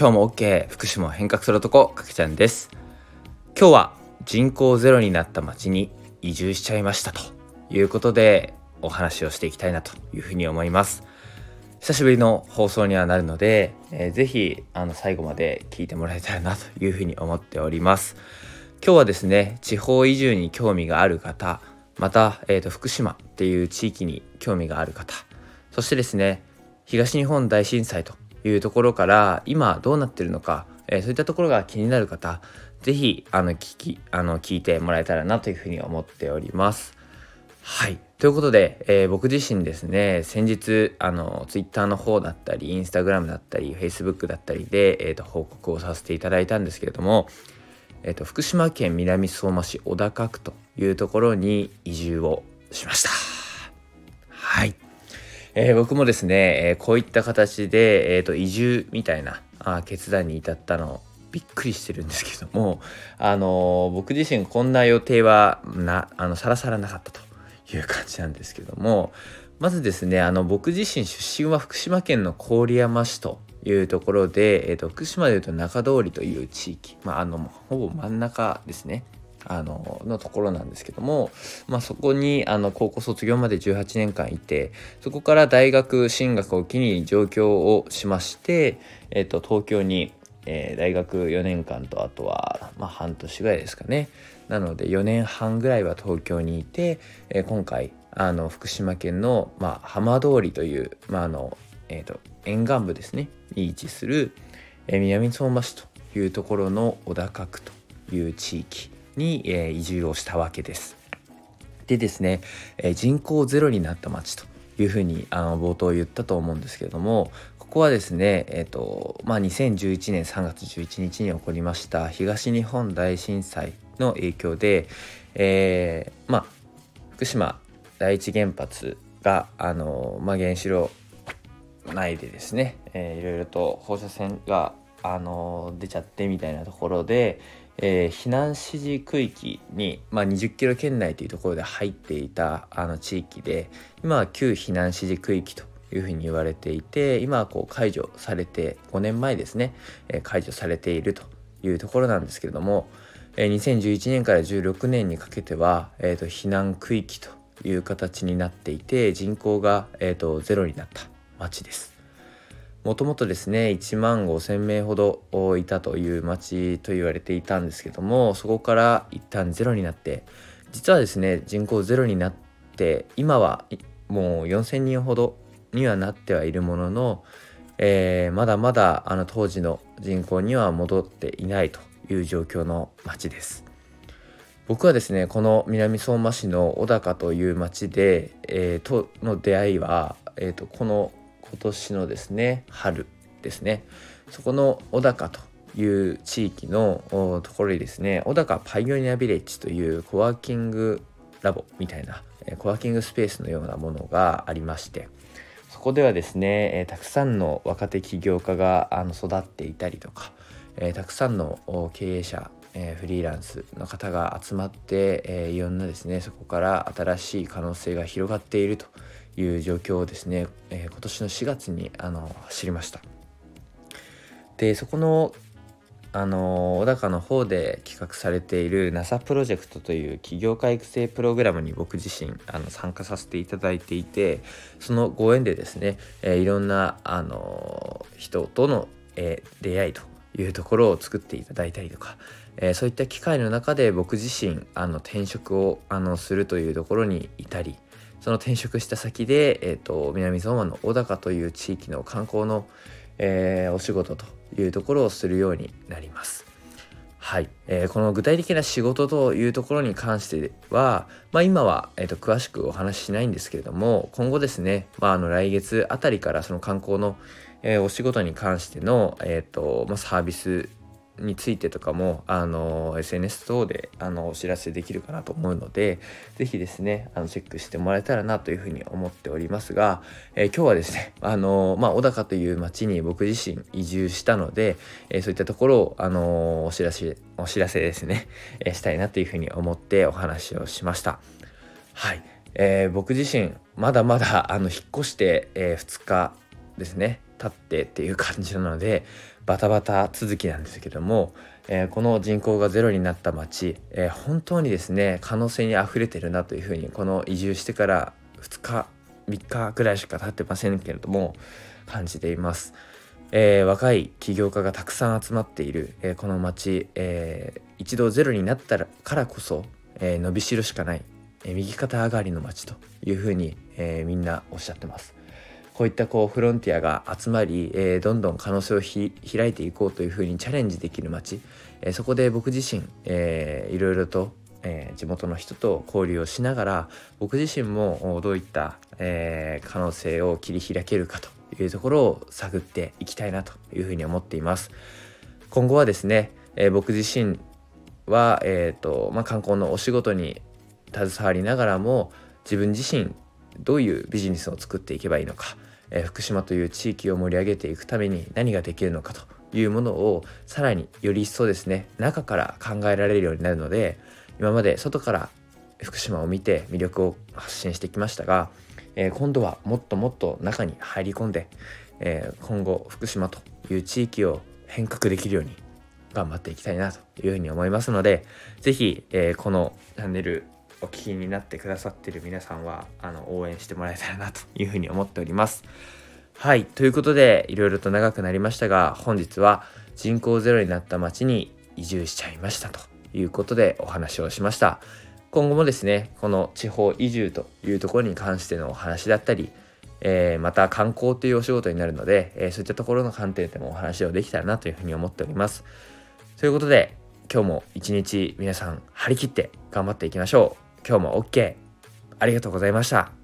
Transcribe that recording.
今日も OK 福島変革する男かけちゃんです。今日は人口ゼロになった町に移住しちゃいましたということでお話をしていきたいなというふうに思います。久しぶりの放送にはなるので、えー、ぜひあの最後まで聞いてもらえたらなというふうに思っております。今日はですね地方移住に興味がある方また、えーと福島っていう地域に興味がある方そしてですね東日本大震災というところから今どうなってるのか、えー、そういったところが気になる方是非あの聞きあの聞いてもらえたらなというふうに思っております。はいということで、えー、僕自身ですね先日あの Twitter の方だったり Instagram だったり Facebook だったりで、えーと、報告をさせていただいたんですけれども、えーと、福島県南相馬市小高区というところに移住をしました。えー、僕もですね、えー、こういった形で、えーと、移住みたいなあ決断に至ったのびっくりしてるんですけども、あのー、僕自身こんな予定はなあのさらさらなかったという感じなんですけどもまずですねあの僕自身出身は福島県の郡山市というところで、えーと福島でいうと中通りという地域、まあ、あのほぼ真ん中ですね。あののところなんですけども、まあ、そこにあの高校卒業まで18年間いてそこから大学進学を機に上京をしまして、えー、と東京に、えー、大学4年間とあとは、まあ、半年ぐらいですかね。なので4年半ぐらいは東京にいて、えー、今回あの福島県の、まあ、浜通りという、まああのえーと、沿岸部ですね。に位置する、えー、南相馬市というところの小高区という地域に、えー、移住をしたわけです。でですね、えー、人口ゼロになった町というふうにあの冒頭言ったと思うんですけれどもここはですね、えーとまあ、2011年3月11日に起こりました東日本大震災の影響で、えー、まあ、福島第一原発があの、まあ、原子炉内でですね、えー、いろいろと放射線があの出ちゃってみたいなところで、えー、避難指示区域に、まあ、20キロ圏内というところで入っていたあの地域で今は旧避難指示区域というふうに言われていて今はこう解除されて5年前ですね、えー、解除されているというところなんですけれども、えー、2011年から16年にかけては、えーと、避難区域という形になっていて人口が、えーとゼロになった町です。もともとですね1万5,000名ほどいたという町と言われていたんですけどもそこから一旦ゼロになって実はですね人口ゼロになって今はもう4,000人ほどにはなってはいるものの、えー、まだまだあの当時の人口には戻っていないという状況の町です。僕はですねこの南相馬市の小高という町で、えー、との出会いは、えーとこの今年のですね春ですね。そこの小高という地域のところにですね小高パイオニアビレッジというコワーキングラボみたいなコワーキングスペースのようなものがありましてそこではですねたくさんの若手起業家が育っていたりとかたくさんの経営者フリーランスの方が集まっていろんなですねそこから新しい可能性が広がっているという状況をですね、えー、今年の4月にあの知りました。でそこのあの小高の方で企画されている NASA プロジェクトという起業家育成プログラムに僕自身あの参加させていただいていてそのご縁でですね、えー、いろんなあの人との、えー、出会いというところを作っていただいたりとか、えー、そういった機会の中で僕自身あの転職をあのするというところにいたりその転職した先で、えーと、南相馬の小高という地域の観光の、えー、お仕事というところをするようになります。はい、えー、この具体的な仕事というところに関しては、まあ、今は、えーと、詳しくお話ししないんですけれども今後ですね、まあ、あの来月あたりからその観光の、えー、お仕事に関しての、えーとまあ、サービスについてとかもあの SNS 等であのお知らせできるかなと思うので是非ですねあのチェックしてもらえたらなというふうに思っておりますが、えー、今日はですねあの、まあ、小高という町に僕自身移住したので、えー、そういったところをあのお知らせお知らせですね、え、したいなというふうに思ってお話をしました。はい、えー、僕自身まだまだあの引っ越して、えー、2日ですね経ってっていう感じなのでバタバタ続きなんですけども、えー、この人口がゼロになった町、えー、本当にですね可能性にあふれてるなというふうにこの移住してから2日3日ぐらいしか経ってませんけれども感じています。えー、若い起業家がたくさん集まっている、えー、この町、えー、一度ゼロになったからこそ、え伸びしろしかない、え右肩上がりの町というふうに、えみんなおっしゃってます。こういったこうフロンティアが集まり、えー、どんどん可能性を開いていこうというふうにチャレンジできる街、えー、そこで僕自身、えー、いろいろと、えー、地元の人と交流をしながら僕自身もどういった、えー、可能性を切り開けるかというところを探っていきたいなというふうに思っています。今後はですね、えー、僕自身は、えーとまあ、観光のお仕事に携わりながらも自分自身どういうビジネスを作っていけばいいのかえ福島という地域を盛り上げていくために何ができるのかというものをさらにより一層ですね中から考えられるようになるので今まで外から福島を見て魅力を発信してきましたが、えー、今度はもっともっと中に入り込んで、えー、今後福島という地域を変革できるように頑張っていきたいなというふうに思いますので是非、えー、このチャンネルお聞きになってくださってる皆さんはあの応援してもらえたらなというふうに思っております。はい。ということで、いろいろと長くなりましたが、本日は人口ゼロになった町に移住しちゃいましたということでお話をしました。今後もですね、この地方移住というところに関してのお話だったり、えー、また観光というお仕事になるので、えー、そういったところの観点でもお話をできたらなというふうに思っております。ということで、今日も一日皆さん張り切って頑張っていきましょう。今日も OK。ありがとうございました。